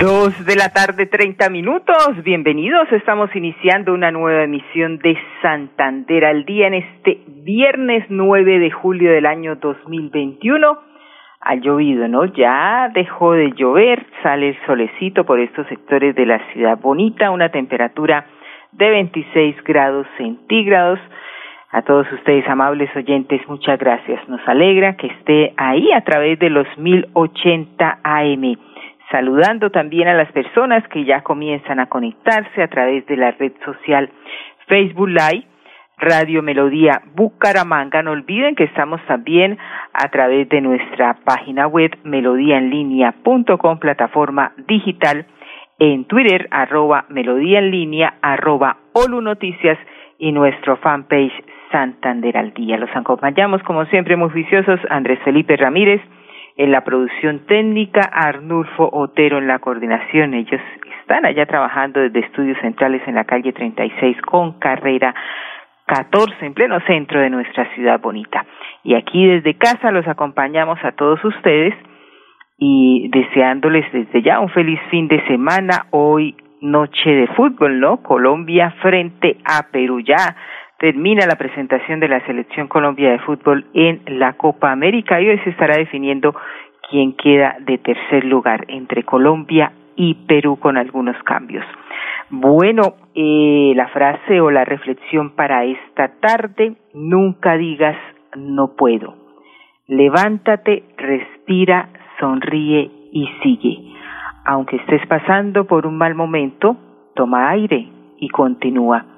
Dos de la tarde, treinta minutos. Bienvenidos. Estamos iniciando una nueva emisión de Santander al día en este viernes 9 de julio del año 2021. Ha llovido, ¿no? Ya dejó de llover, sale el solecito por estos sectores de la ciudad bonita, una temperatura de 26 grados centígrados. A todos ustedes, amables oyentes, muchas gracias. Nos alegra que esté ahí a través de los 1080 AM saludando también a las personas que ya comienzan a conectarse a través de la red social Facebook Live, Radio Melodía Bucaramanga. No olviden que estamos también a través de nuestra página web melodíaenlínea.com, plataforma digital, en Twitter, arroba melodía en línea, arroba Olu Noticias y nuestro fanpage Santander al Día. Los acompañamos, como siempre, muy juiciosos, Andrés Felipe Ramírez, en la producción técnica, Arnulfo Otero en la coordinación. Ellos están allá trabajando desde estudios centrales en la calle 36 con carrera 14 en pleno centro de nuestra ciudad bonita. Y aquí desde casa los acompañamos a todos ustedes y deseándoles desde ya un feliz fin de semana. Hoy noche de fútbol, ¿no? Colombia frente a Perú ya termina la presentación de la Selección Colombia de Fútbol en la Copa América y hoy se estará definiendo quién queda de tercer lugar entre Colombia y Perú con algunos cambios. Bueno, eh, la frase o la reflexión para esta tarde, nunca digas no puedo. Levántate, respira, sonríe y sigue. Aunque estés pasando por un mal momento, toma aire y continúa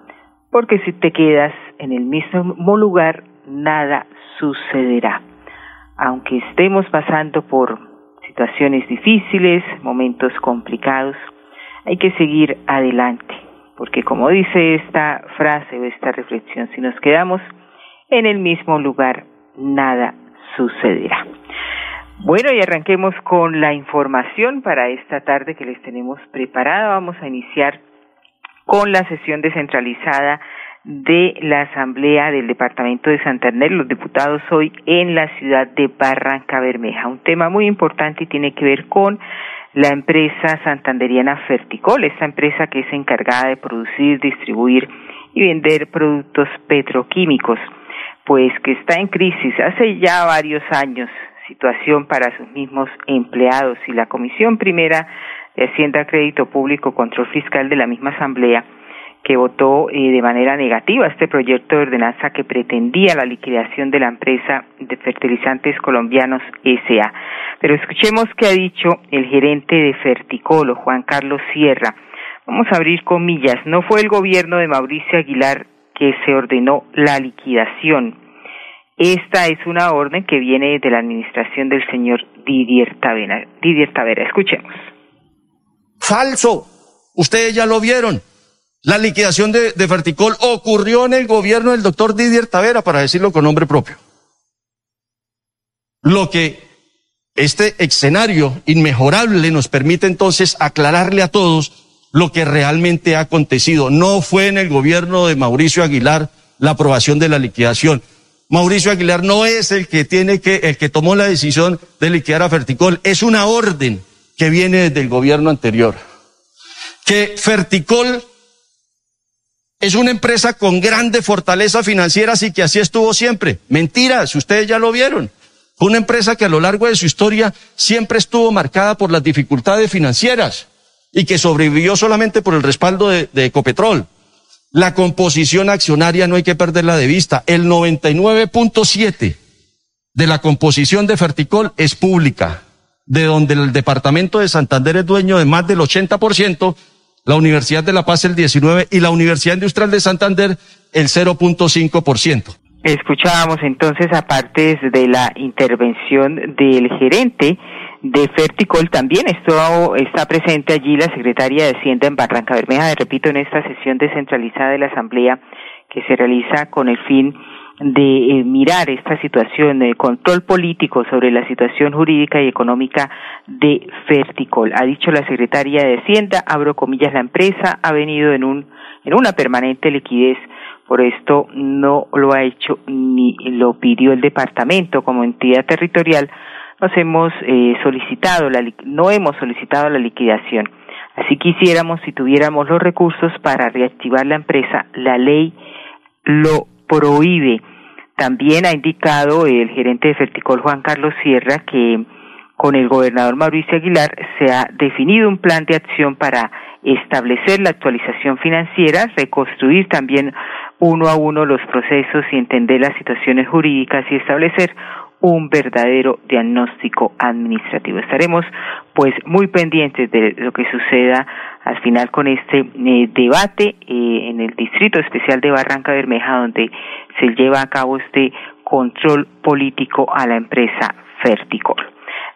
porque si te quedas en el mismo lugar, nada sucederá. Aunque estemos pasando por situaciones difíciles, momentos complicados, hay que seguir adelante, porque como dice esta frase o esta reflexión, si nos quedamos en el mismo lugar, nada sucederá. Bueno, y arranquemos con la información para esta tarde que les tenemos preparada. Vamos a iniciar con la sesión descentralizada de la Asamblea del Departamento de Santander, los diputados hoy en la ciudad de Barranca Bermeja. Un tema muy importante y tiene que ver con la empresa santanderiana Ferticol, esta empresa que es encargada de producir, distribuir y vender productos petroquímicos, pues que está en crisis hace ya varios años, situación para sus mismos empleados y la Comisión Primera de Hacienda, Crédito Público, Control Fiscal de la misma Asamblea, que votó eh, de manera negativa este proyecto de ordenanza que pretendía la liquidación de la empresa de fertilizantes colombianos SA. Pero escuchemos qué ha dicho el gerente de Ferticolo, Juan Carlos Sierra. Vamos a abrir comillas. No fue el gobierno de Mauricio Aguilar que se ordenó la liquidación. Esta es una orden que viene de la administración del señor Didier Tavera. Didier Tavera, escuchemos. Falso. Ustedes ya lo vieron. La liquidación de, Ferticol ocurrió en el gobierno del doctor Didier Tavera, para decirlo con nombre propio. Lo que este escenario inmejorable nos permite entonces aclararle a todos lo que realmente ha acontecido. No fue en el gobierno de Mauricio Aguilar la aprobación de la liquidación. Mauricio Aguilar no es el que tiene que, el que tomó la decisión de liquidar a Ferticol, es una orden que viene desde el gobierno anterior. Que Ferticol es una empresa con grandes fortalezas financieras y que así estuvo siempre. Mentira, si ustedes ya lo vieron. Una empresa que a lo largo de su historia siempre estuvo marcada por las dificultades financieras y que sobrevivió solamente por el respaldo de, de Ecopetrol. La composición accionaria no hay que perderla de vista. El 99.7 de la composición de Ferticol es pública, de donde el departamento de Santander es dueño de más del 80%, la Universidad de La Paz el 19% y la Universidad Industrial de Santander el 0.5%. Escuchábamos entonces, aparte de la intervención del gerente de Ferticol. También esto, está presente allí la secretaria de Hacienda en Barranca Bermeja, repito, en esta sesión descentralizada de la Asamblea que se realiza con el fin de eh, mirar esta situación de control político sobre la situación jurídica y económica de Ferticol. Ha dicho la secretaria de Hacienda, abro comillas, la empresa ha venido en un en una permanente liquidez por esto no lo ha hecho ni lo pidió el departamento como entidad territorial. Nos hemos eh, solicitado la, no hemos solicitado la liquidación. Así quisiéramos, si tuviéramos los recursos para reactivar la empresa, la ley lo prohíbe. También ha indicado el gerente de Ferticol, Juan Carlos Sierra, que con el gobernador Mauricio Aguilar se ha definido un plan de acción para establecer la actualización financiera, reconstruir también uno a uno los procesos y entender las situaciones jurídicas y establecer un verdadero diagnóstico administrativo. Estaremos pues muy pendientes de lo que suceda al final con este eh, debate eh, en el Distrito Especial de Barranca Bermeja donde se lleva a cabo este control político a la empresa Ferticol.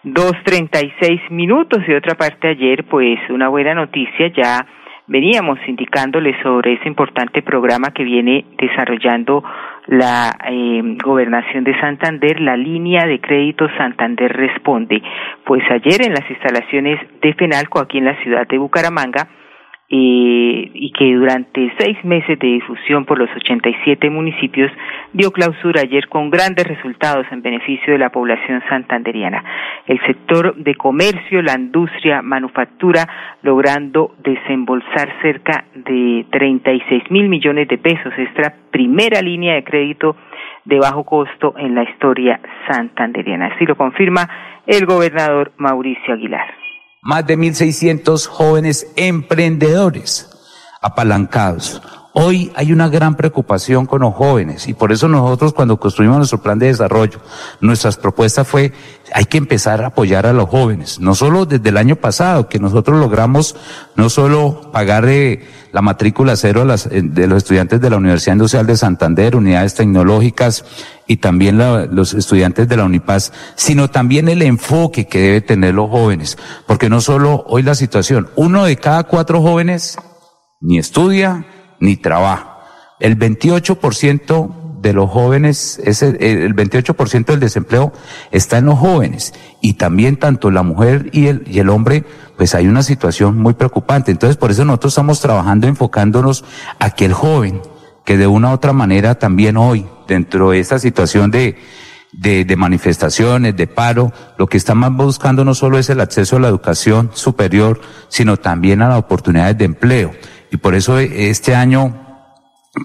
Dos treinta y seis minutos y otra parte ayer pues una buena noticia ya veníamos indicándoles sobre ese importante programa que viene desarrollando la eh, gobernación de Santander, la línea de crédito Santander Responde. Pues ayer en las instalaciones de FENALCO aquí en la ciudad de Bucaramanga, y que durante seis meses de difusión por los 87 municipios dio clausura ayer con grandes resultados en beneficio de la población santanderiana. El sector de comercio, la industria, manufactura, logrando desembolsar cerca de 36 mil millones de pesos. Esta primera línea de crédito de bajo costo en la historia santanderiana. Así lo confirma el gobernador Mauricio Aguilar más de 1.600 jóvenes emprendedores apalancados. Hoy hay una gran preocupación con los jóvenes y por eso nosotros cuando construimos nuestro plan de desarrollo, nuestras propuestas fue hay que empezar a apoyar a los jóvenes, no solo desde el año pasado que nosotros logramos no solo pagar eh, la matrícula cero a las, eh, de los estudiantes de la Universidad Industrial de Santander, unidades tecnológicas y también los estudiantes de la Unipaz, sino también el enfoque que debe tener los jóvenes, porque no solo hoy la situación, uno de cada cuatro jóvenes ni estudia, ni trabajo. El 28% de los jóvenes, el 28% del desempleo está en los jóvenes y también tanto la mujer y el, y el hombre, pues hay una situación muy preocupante. Entonces por eso nosotros estamos trabajando enfocándonos a que el joven, que de una u otra manera también hoy, dentro de esa situación de, de, de, manifestaciones, de paro, lo que estamos buscando no solo es el acceso a la educación superior, sino también a las oportunidades de empleo. Y por eso este año,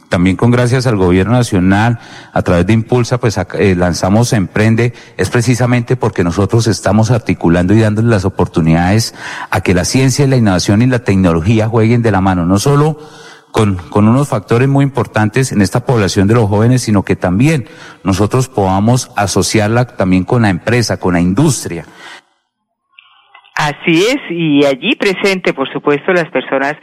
también con gracias al gobierno nacional, a través de Impulsa, pues eh, lanzamos Emprende, es precisamente porque nosotros estamos articulando y dándole las oportunidades a que la ciencia, la innovación y la tecnología jueguen de la mano, no solo con, con unos factores muy importantes en esta población de los jóvenes, sino que también nosotros podamos asociarla también con la empresa, con la industria. Así es, y allí presente, por supuesto, las personas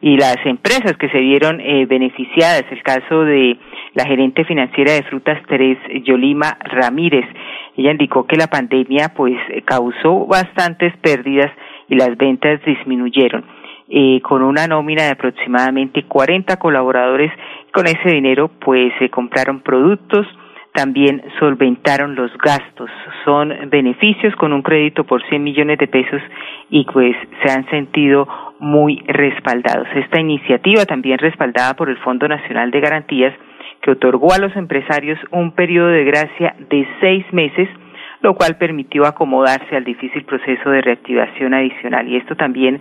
y las empresas que se vieron eh, beneficiadas. El caso de la gerente financiera de frutas Teres Yolima Ramírez. Ella indicó que la pandemia pues causó bastantes pérdidas y las ventas disminuyeron. Eh, con una nómina de aproximadamente 40 colaboradores, con ese dinero pues se compraron productos, también solventaron los gastos. Son beneficios con un crédito por 100 millones de pesos y pues se han sentido muy respaldados. Esta iniciativa, también respaldada por el Fondo Nacional de Garantías, que otorgó a los empresarios un periodo de gracia de seis meses, lo cual permitió acomodarse al difícil proceso de reactivación adicional. Y esto también,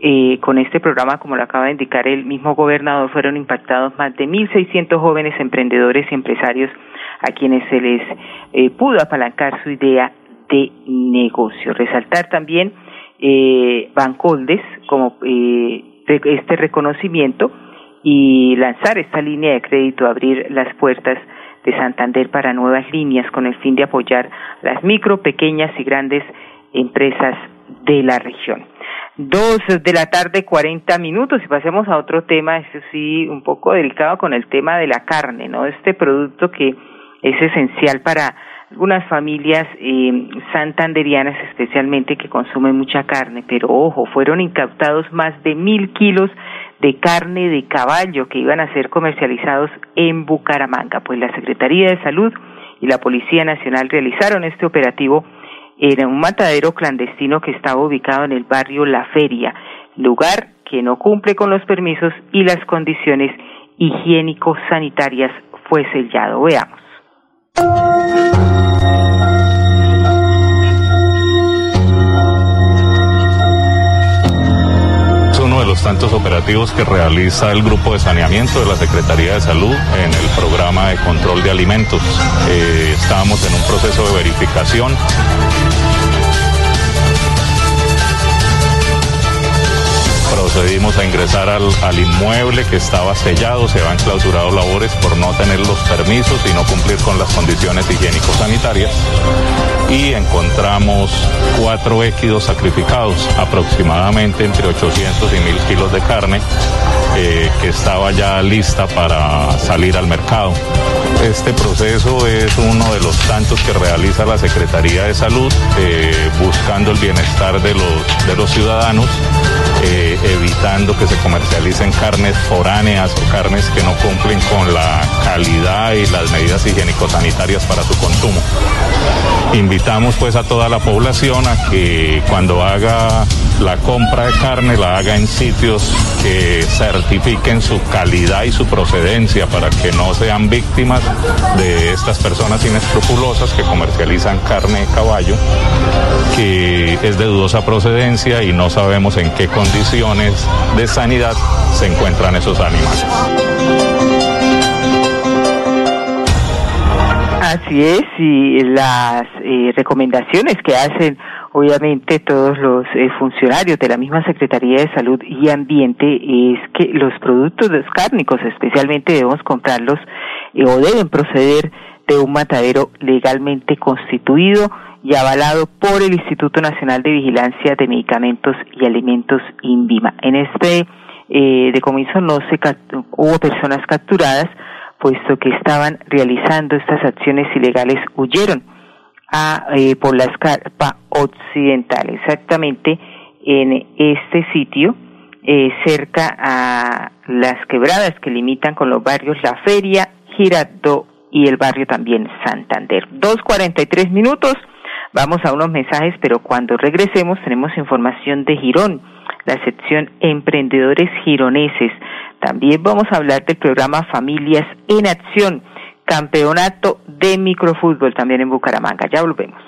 eh, con este programa, como lo acaba de indicar el mismo gobernador, fueron impactados más de 1.600 jóvenes emprendedores y empresarios a quienes se les eh, pudo apalancar su idea de negocio. Resaltar también eh, Bancoldes como eh, este reconocimiento y lanzar esta línea de crédito, abrir las puertas de Santander para nuevas líneas con el fin de apoyar las micro, pequeñas y grandes empresas de la región. Dos de la tarde, cuarenta minutos, y pasemos a otro tema, eso sí, un poco delicado con el tema de la carne, ¿no? Este producto que es esencial para algunas familias eh, santanderianas especialmente que consumen mucha carne, pero ojo, fueron incautados más de mil kilos de carne de caballo que iban a ser comercializados en Bucaramanga. Pues la Secretaría de Salud y la Policía Nacional realizaron este operativo en un matadero clandestino que estaba ubicado en el barrio La Feria, lugar que no cumple con los permisos y las condiciones higiénico-sanitarias fue sellado. Veamos. Los tantos operativos que realiza el Grupo de Saneamiento de la Secretaría de Salud en el programa de control de alimentos. Eh, estábamos en un proceso de verificación. Procedimos a ingresar al, inmueble que estaba sellado, se habían clausurado labores por no tener los permisos y no cumplir con las condiciones higiénico-sanitarias y encontramos cuatro équidos sacrificados, aproximadamente entre 800 y 1000 kilos de carne eh, que estaba ya lista para salir al mercado. Este proceso es uno de los tantos que realiza la Secretaría de Salud eh, buscando el bienestar de los, de los ciudadanos eh, evitando que se comercialicen carnes foráneas o carnes que no cumplen con la calidad y las medidas higiénico-sanitarias para su consumo. Invitamos pues a toda la población a que cuando haga la compra de carne la haga en sitios que certifiquen su calidad y su procedencia para que no sean víctimas de estas personas inescrupulosas que comercializan carne de caballo que es de dudosa procedencia y no sabemos en qué condiciones de sanidad se encuentran esos animales. Así es, y las eh, recomendaciones que hacen obviamente todos los eh, funcionarios de la misma Secretaría de Salud y Ambiente es que los productos cárnicos especialmente debemos comprarlos eh, o deben proceder de un matadero legalmente constituido y avalado por el Instituto Nacional de Vigilancia de Medicamentos y Alimentos INVIMA. En este eh, decomiso no se hubo personas capturadas, puesto que estaban realizando estas acciones ilegales, huyeron a, eh, por la escarpa occidental, exactamente en este sitio, eh, cerca a las quebradas que limitan con los barrios La Feria, Girardot y el barrio también Santander. Dos cuarenta y tres minutos. Vamos a unos mensajes, pero cuando regresemos tenemos información de Girón, la sección Emprendedores Gironeses. También vamos a hablar del programa Familias en Acción, campeonato de microfútbol también en Bucaramanga. Ya volvemos.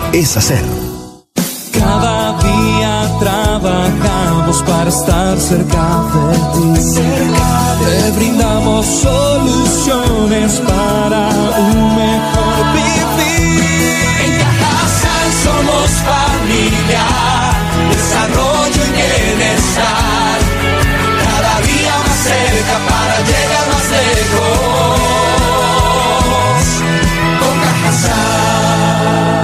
es hacer. Cada día trabajamos para estar cerca de ti. Te brindamos soluciones para un mejor vivir. En Cajasal somos familia, desarrollo y bienestar. Cada día más cerca para llegar más lejos.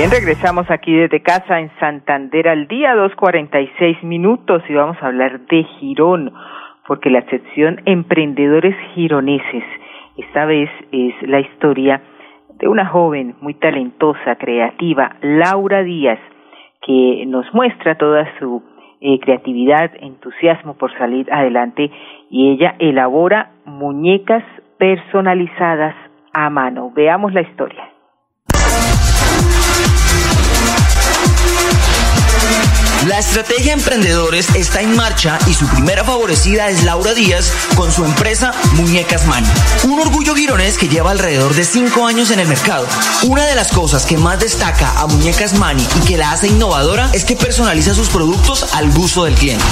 Bien, regresamos aquí desde casa en Santander al día, 2.46 minutos y vamos a hablar de Girón, porque la sección Emprendedores Gironeses, esta vez es la historia de una joven muy talentosa, creativa, Laura Díaz, que nos muestra toda su eh, creatividad, entusiasmo por salir adelante y ella elabora muñecas personalizadas a mano. Veamos la historia. La estrategia Emprendedores está en marcha y su primera favorecida es Laura Díaz con su empresa Muñecas Mani. Un orgullo gironés que lleva alrededor de 5 años en el mercado. Una de las cosas que más destaca a Muñecas Mani y que la hace innovadora es que personaliza sus productos al gusto del cliente.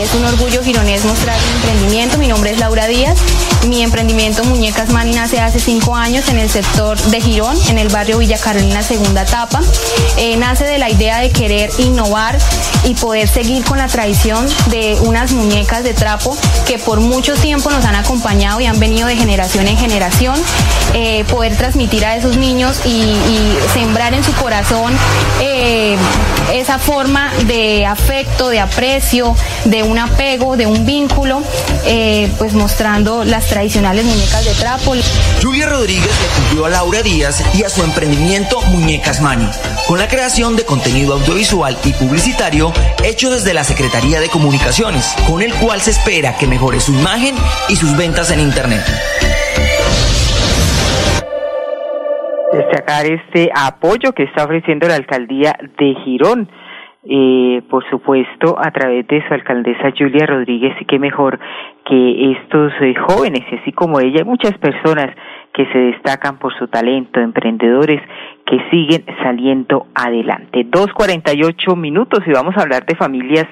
Es un orgullo gironés mostrar mi emprendimiento. Mi nombre es Laura Díaz. Mi emprendimiento Muñecas Mani nace hace 5 años en el sector de Girón, en el barrio Villa Carolina, segunda etapa. Eh, nace de la idea de querer innovar y poder seguir con la tradición de unas muñecas de trapo que por mucho tiempo nos han acompañado y han venido de generación en generación, eh, poder transmitir a esos niños y, sembrar en su corazón eh, esa forma de afecto, de aprecio, de un apego, de un vínculo, eh, pues mostrando las tradicionales muñecas de trapo. Julia Rodríguez le cumplió a Laura Díaz y a su emprendimiento Muñecas Mani, con la creación de contenido audiovisual y publicitario hecho desde la Secretaría de Comunicaciones, con el cual se espera que mejore su imagen y sus ventas en Internet. Destacar este apoyo que está ofreciendo la alcaldía de Girón. Eh, por supuesto, a través de su alcaldesa Julia Rodríguez, y qué mejor que estos eh, jóvenes, así como ella, muchas personas que se destacan por su talento, emprendedores que siguen saliendo adelante. Dos cuarenta y ocho minutos y vamos a hablar de familias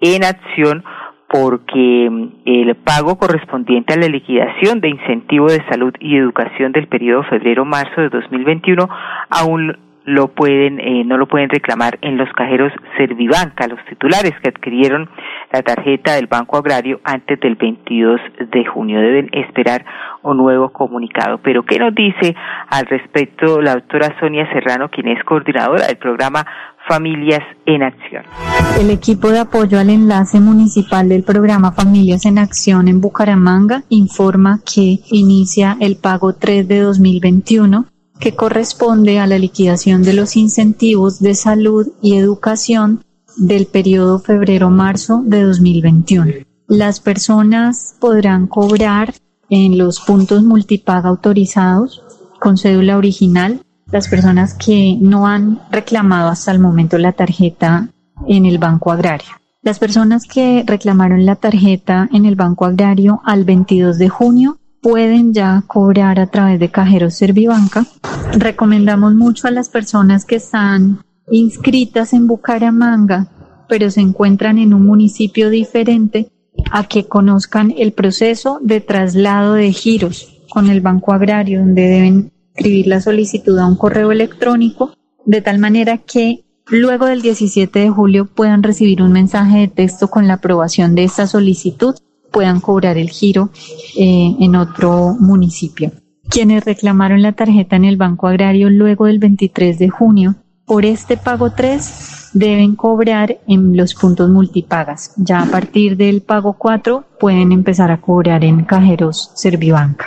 en acción porque mm, el pago correspondiente a la liquidación de incentivo de salud y educación del periodo febrero-marzo de 2021 aún lo pueden eh, no lo pueden reclamar en los cajeros Servibanca los titulares que adquirieron la tarjeta del Banco Agrario antes del 22 de junio deben esperar un nuevo comunicado pero qué nos dice al respecto la doctora Sonia Serrano quien es coordinadora del programa Familias en Acción. El equipo de apoyo al enlace municipal del programa Familias en Acción en Bucaramanga informa que inicia el pago 3 de 2021 que corresponde a la liquidación de los incentivos de salud y educación del periodo febrero-marzo de 2021. Las personas podrán cobrar en los puntos multipaga autorizados con cédula original las personas que no han reclamado hasta el momento la tarjeta en el Banco Agrario. Las personas que reclamaron la tarjeta en el Banco Agrario al 22 de junio pueden ya cobrar a través de cajeros Servibanca. Recomendamos mucho a las personas que están inscritas en Bucaramanga, pero se encuentran en un municipio diferente, a que conozcan el proceso de traslado de giros con el Banco Agrario, donde deben escribir la solicitud a un correo electrónico de tal manera que luego del 17 de julio puedan recibir un mensaje de texto con la aprobación de esta solicitud, puedan cobrar el giro eh, en otro municipio. Quienes reclamaron la tarjeta en el Banco Agrario luego del 23 de junio, por este pago 3 deben cobrar en los puntos multipagas. Ya a partir del pago 4 pueden empezar a cobrar en cajeros Servibanca.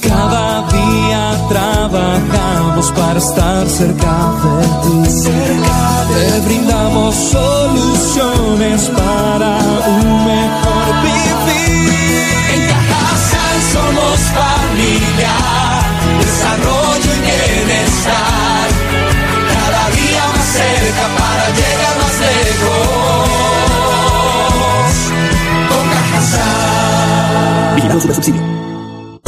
Cada día trabajamos para estar cerca de ti. Cerca Te brindamos soluciones para un mejor vivir. En Cajasal somos familia, desarrollo y bienestar. Cada día más cerca para llegar más lejos. Con Cajasal. Vigilamos su subsidio.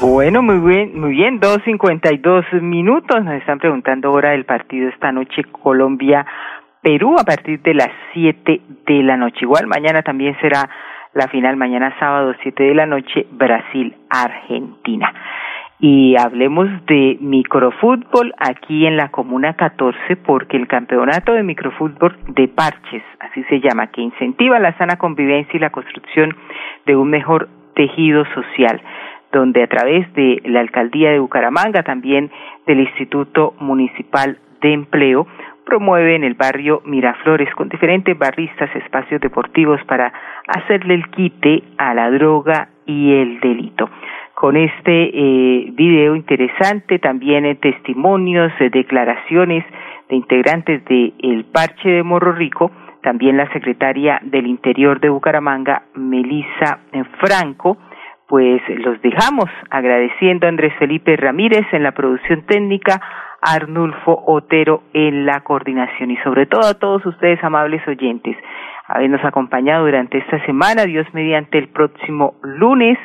Bueno, muy bien, muy bien, dos cincuenta y dos minutos. Nos están preguntando hora del partido esta noche Colombia-Perú a partir de las siete de la noche. Igual mañana también será la final, mañana sábado siete de la noche, Brasil-Argentina. Y hablemos de microfútbol aquí en la Comuna 14 porque el campeonato de microfútbol de parches, así se llama, que incentiva la sana convivencia y la construcción de un mejor tejido social donde a través de la alcaldía de Bucaramanga, también del Instituto Municipal de Empleo, promueve en el barrio Miraflores con diferentes barristas espacios deportivos para hacerle el quite a la droga y el delito. Con este eh, video interesante, también en testimonios, eh, declaraciones de integrantes del el Parche de Morro Rico, también la secretaria del Interior de Bucaramanga, Melisa Franco, pues los dejamos agradeciendo a Andrés Felipe Ramírez en la producción técnica, a Arnulfo Otero en la coordinación y sobre todo a todos ustedes amables oyentes habernos acompañado durante esta semana, Dios mediante el próximo lunes,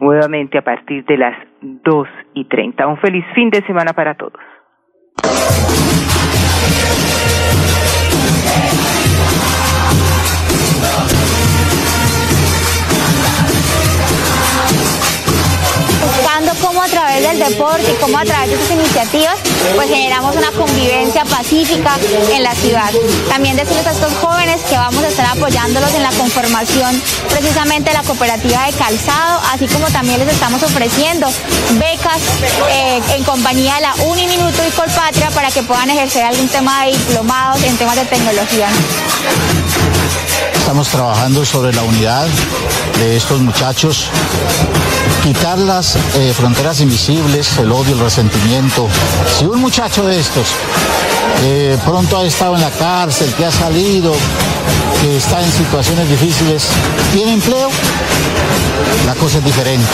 nuevamente a partir de las dos y treinta. Un feliz fin de semana para todos. Del deporte y cómo a través de estas iniciativas pues generamos una convivencia pacífica en la ciudad. También decirles a estos jóvenes que vamos a estar apoyándolos en la conformación precisamente de la cooperativa de calzado, así como también les estamos ofreciendo becas eh, en compañía de la Uniminuto y Colpatria para que puedan ejercer algún tema de diplomados en temas de tecnología. Estamos trabajando sobre la unidad de estos muchachos, quitar las eh, fronteras invisibles, el odio, el resentimiento. Si un muchacho de estos pronto ha estado en la cárcel, que ha salido, que está en situaciones difíciles, tiene empleo, la cosa es diferente.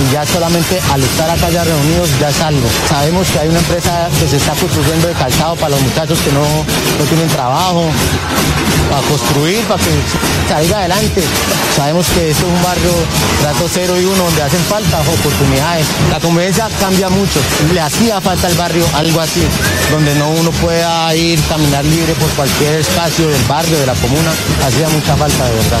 Y ya solamente al estar acá ya reunidos ya es algo. Sabemos que hay una empresa que se está construyendo de calzado para los muchachos que no, no tienen trabajo, para construir, para que salga adelante. Sabemos que esto es un barrio trato cero y uno donde hacen falta oportunidades. La convivencia cambia mucho. Le hacía falta al barrio algo así, donde no uno pueda ir, caminar libre por cualquier espacio del barrio, de la comuna. Hacía mucha falta de verdad.